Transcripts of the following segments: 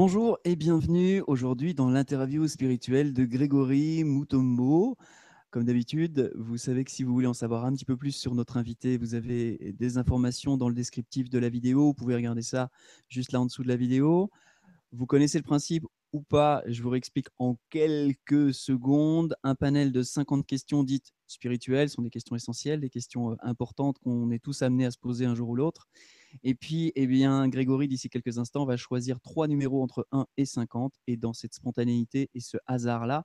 Bonjour et bienvenue aujourd'hui dans l'interview spirituelle de Grégory Mutombo. Comme d'habitude, vous savez que si vous voulez en savoir un petit peu plus sur notre invité, vous avez des informations dans le descriptif de la vidéo. Vous pouvez regarder ça juste là en dessous de la vidéo. Vous connaissez le principe ou pas, je vous réexplique en quelques secondes. Un panel de 50 questions dites spirituelles sont des questions essentielles, des questions euh, importantes qu'on est tous amenés à se poser un jour ou l'autre. Et puis, eh bien, Grégory, d'ici quelques instants, va choisir trois numéros entre 1 et 50. Et dans cette spontanéité et ce hasard-là,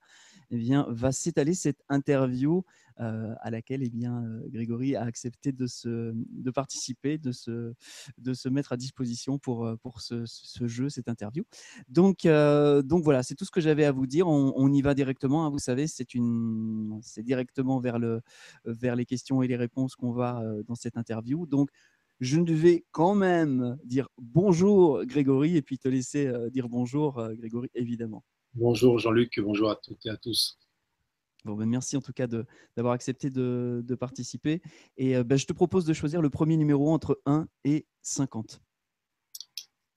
eh va s'étaler cette interview euh, à laquelle eh bien, euh, Grégory a accepté de, se, de participer, de se, de se mettre à disposition pour, euh, pour ce, jeu, cette interview. Donc, donc voilà, c'est tout ce que j'avais à vous dire. On, y va directement. Hein. vous savez, c'est directement vers, le, vers les questions et les réponses qu'on va dans cette interview. Donc, je devais quand même dire bonjour Grégory et puis te laisser euh, dire bonjour euh, Grégory, évidemment. Bonjour Jean-Luc, bonjour à toutes et à tous. Bon, ben merci en tout cas d'avoir accepté de, participer. Et euh, ben, je te propose de choisir le premier numéro entre 1 et 50.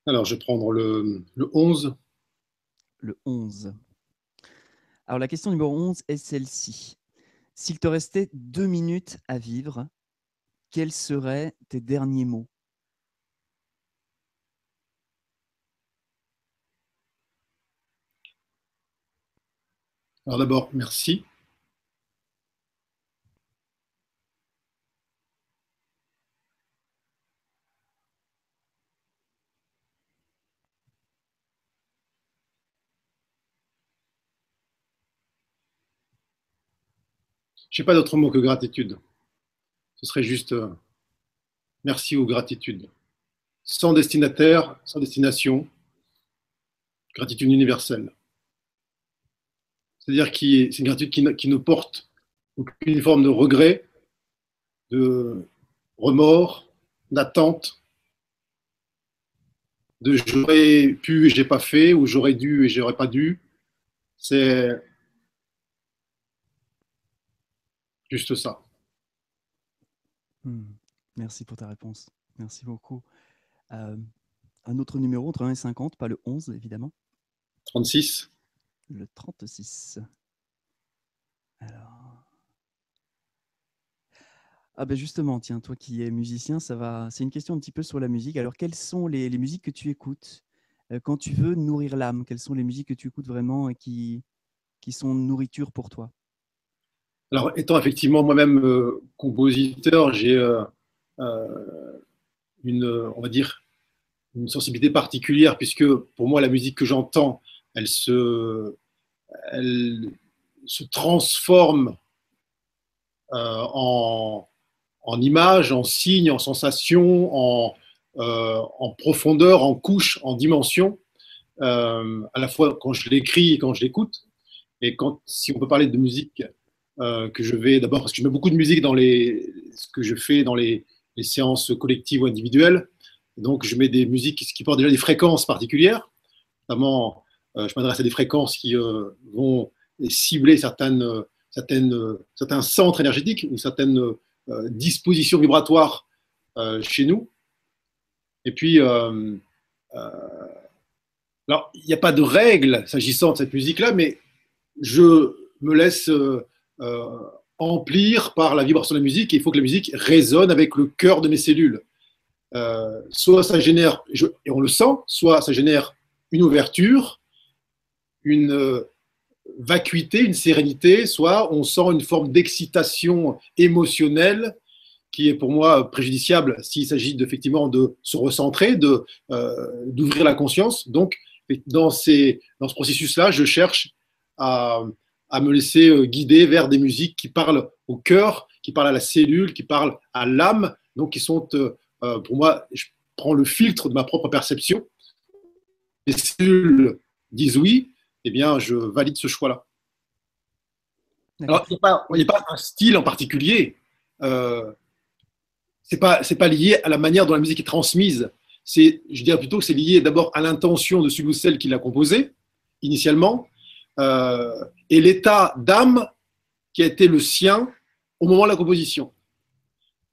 Alors, je vais prendre le, le 11. Le 11. Alors, la question numéro 11 est celle-ci. S'il te restait deux minutes à vivre, quels seraient tes derniers mots? Alors d'abord, merci. Je n'ai pas d'autre mot que gratitude ce serait juste euh, merci ou gratitude. Sans destinataire, sans destination, gratitude universelle. C'est-à-dire que c'est une gratitude qui, ne porte aucune forme de regret, de remords, d'attente, de j'aurais pu et j'ai pas fait, ou j'aurais dû et j'aurais pas dû. C'est juste ça. Hmm. Merci pour ta réponse. Merci beaucoup. Euh, un autre numéro entre 1 et 50, pas le 11 évidemment. 36. Le 36. Alors. Ah ben justement, tiens, toi qui es musicien, ça va. C'est une question un petit peu sur la musique. Alors, quelles sont les, musiques que tu écoutes? Euh, quand tu veux nourrir l'âme Quelles sont les musiques que tu écoutes vraiment et qui, qui sont nourriture pour toi? Alors, étant effectivement moi-même euh, compositeur, j'ai euh, euh, une, on va dire, une sensibilité particulière puisque pour moi, la musique que j'entends, elle se, elle se transforme en, en images, en signes, en sensations, en, en profondeur, en couche, en dimension, à la fois quand je l'écris et quand je l'écoute. Et quand, si on peut parler de musique euh, que je vais d'abord, parce que je mets beaucoup de musique dans les, ce que je fais dans les, séances collectives ou individuelles. Donc, je mets des musiques qui, portent déjà des fréquences particulières. Notamment, euh, je m'adresse à des fréquences qui euh, vont cibler certaines, certaines, certains centres énergétiques ou certaines dispositions vibratoires chez nous. Et puis, alors, il n'y a pas de règle s'agissant de cette musique-là, mais je me laisse emplir par la vibration de la musique et il faut que la musique résonne avec le cœur de mes cellules. Euh, soit ça génère, et on le sent, soit ça génère une ouverture, une euh, vacuité, une sérénité, soit on sent une forme d'excitation émotionnelle qui est pour moi préjudiciable s'il s'agit effectivement de se recentrer, de d'ouvrir la conscience. Donc, dans, ces, dans ce processus-là, je cherche à, à me laisser euh, guider vers des musiques qui parlent au cœur, qui parlent à la cellule, qui parlent à l'âme, donc qui sont, euh, euh, pour moi, je prends le filtre de ma propre perception. Les cellules disent oui, eh bien, je valide ce choix-là. Alors, il n'y a, pas un style en particulier. Euh, c'est pas lié à la manière dont la musique est transmise. C'est, je dirais plutôt que c'est lié d'abord à l'intention de celui ou celle qui l'a composé initialement, euh, et l'état d'âme qui a été le sien au moment de la composition.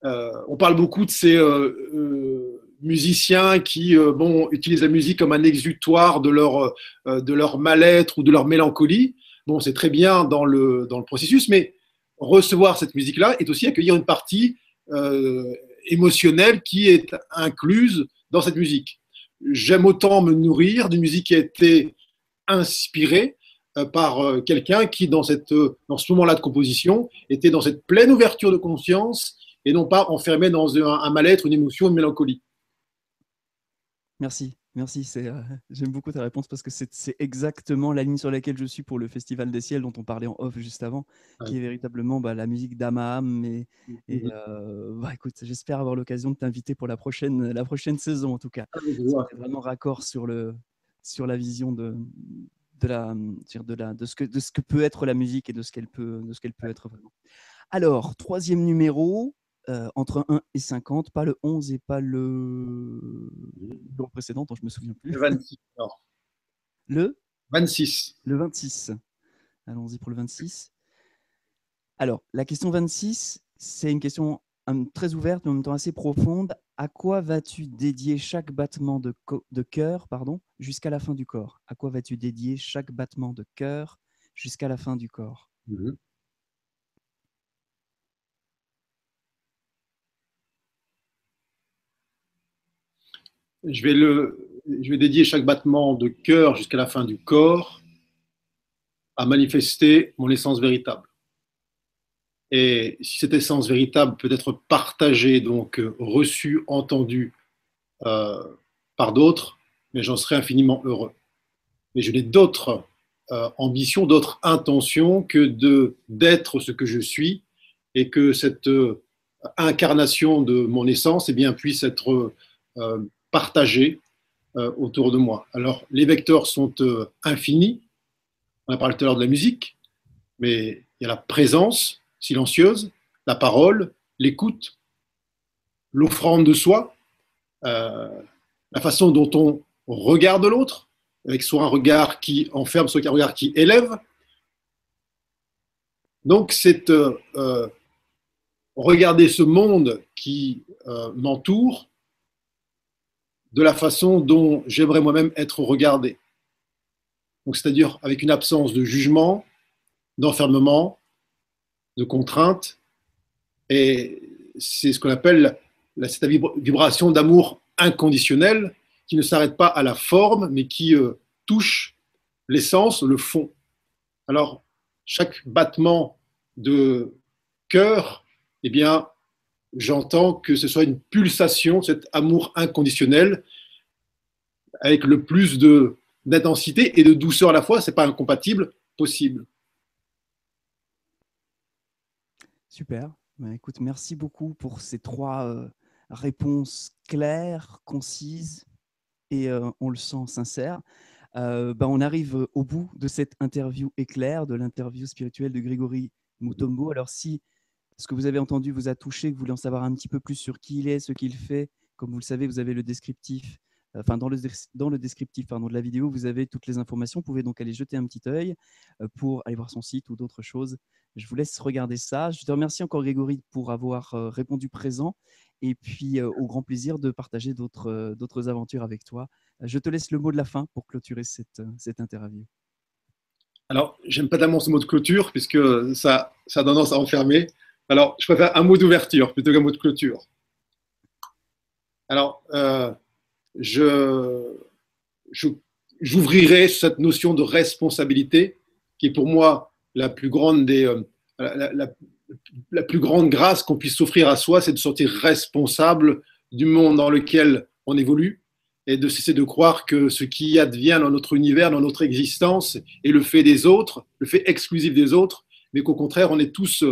Euh, on parle beaucoup de ces, euh, musiciens qui bon, utilisent la musique comme un exutoire de leur, de leur mal-être ou de leur mélancolie. Bon, c'est très bien dans le, dans le processus, mais recevoir cette musique-là est aussi accueillir une partie émotionnelle qui est incluse dans cette musique. J'aime autant me nourrir d'une musique qui a été inspirée par euh, quelqu'un qui, dans, cette, euh, dans ce moment-là de composition, était dans cette pleine ouverture de conscience et non pas enfermé dans un, mal-être, une émotion, une mélancolie. Merci. Merci, j'aime beaucoup ta réponse parce que c'est exactement la ligne sur laquelle je suis pour le Festival des Ciels dont on parlait en off juste avant, qui est véritablement bah, la musique. Et, et mm-hmm. bah, écoute, j'espère avoir l'occasion de t'inviter pour la prochaine, la prochaine saison en tout cas. Ah, c'est vraiment raccord sur, le, sur la vision de, de, la, de, la, de, ce que, de ce que peut être la musique et de ce qu'elle peut, de ce qu'elle peut être vraiment. Alors, troisième numéro, euh, entre 1 et 50, pas le 11 et pas le, le précédent dont je me souviens plus. Le 26. Le 26. Le 26. Allons-y pour le 26. Alors, la question 26, c'est une question très ouverte, mais en même temps assez profonde. À quoi vas-tu dédier chaque battement de, cœur jusqu'à la fin du corps? À quoi vas-tu dédier chaque battement de cœur jusqu'à la fin du corps? Mmh. Je, vais je vais dédier chaque battement de cœur jusqu'à la fin du corps à manifester mon essence véritable. Et si cette essence véritable peut être partagée, donc euh, reçue, entendue euh, par d'autres, mais j'en serai infiniment heureux. Mais je n'ai d'autres euh, ambitions, d'autres intentions que de d'être ce que je suis et que cette incarnation de mon essence eh bien, puisse être partagée autour de moi. Alors, les vecteurs sont infinis. On a parlé tout à l'heure de la musique, mais il y a la présence, silencieuse, la parole, l'écoute, l'offrande de soi, euh, la façon dont on regarde l'autre, avec soit un regard qui enferme, soit un regard qui élève. Donc c'est euh, euh, regarder ce monde qui m'entoure de la façon dont j'aimerais moi-même être regardé. C'est-à-dire avec une absence de jugement, d'enfermement, de contraintes. Et c'est ce qu'on appelle cette vibration d'amour inconditionnel qui ne s'arrête pas à la forme, mais qui euh, touche l'essence, le fond. Alors, chaque battement de cœur, eh bien, j'entends que ce soit une pulsation, cet amour inconditionnel, avec le plus d'intensité et de douceur à la fois, c'est pas incompatible, possible. Super. Bah, écoute, merci beaucoup pour ces trois euh, réponses claires, concises et euh, on le sent sincères. Euh, bah, on arrive au bout de cette interview éclair, de l'interview spirituelle de Grégory Mutombo. Alors si ce que vous avez entendu vous a touché, que vous voulez en savoir un petit peu plus sur qui il est, ce qu'il fait, comme vous le savez, vous avez le descriptif enfin dans le, dans le descriptif pardon, de la vidéo, vous avez toutes les informations. Vous pouvez donc aller jeter un petit œil pour aller voir son site ou d'autres choses. Je vous laisse regarder ça. Je te remercie encore Grégory pour avoir répondu présent et puis au grand plaisir de partager d'autres aventures avec toi. Je te laisse le mot de la fin pour clôturer cette, cette interview. Alors, j'aime pas tellement ce mot de clôture puisque ça, ça a tendance à enfermer. Alors, je préfère un mot d'ouverture plutôt qu'un mot de clôture. Alors, euh, je, j'ouvrirai cette notion de responsabilité qui est pour moi la plus grande des, euh, la, plus grande grâce qu'on puisse s'offrir à soi, c'est de sortir responsable du monde dans lequel on évolue et de cesser de croire que ce qui advient dans notre univers, dans notre existence, est le fait des autres, le fait exclusif des autres, mais qu'au contraire, on est tous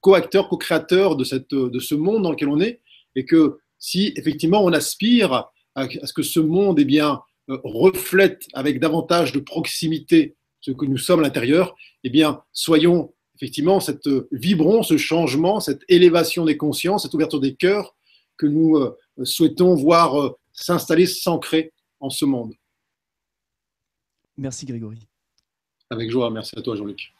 co-acteurs, co-créateurs de, cette, de ce monde dans lequel on est, et que si effectivement on aspire à, ce que ce monde eh bien, euh, reflète avec davantage de proximité ce que nous sommes à l'intérieur, eh bien, soyons effectivement, cette, euh, vibrons ce changement, cette élévation des consciences, cette ouverture des cœurs que nous euh, souhaitons voir s'installer, s'ancrer en ce monde. Merci Grégory. Avec joie, merci à toi Jean-Luc.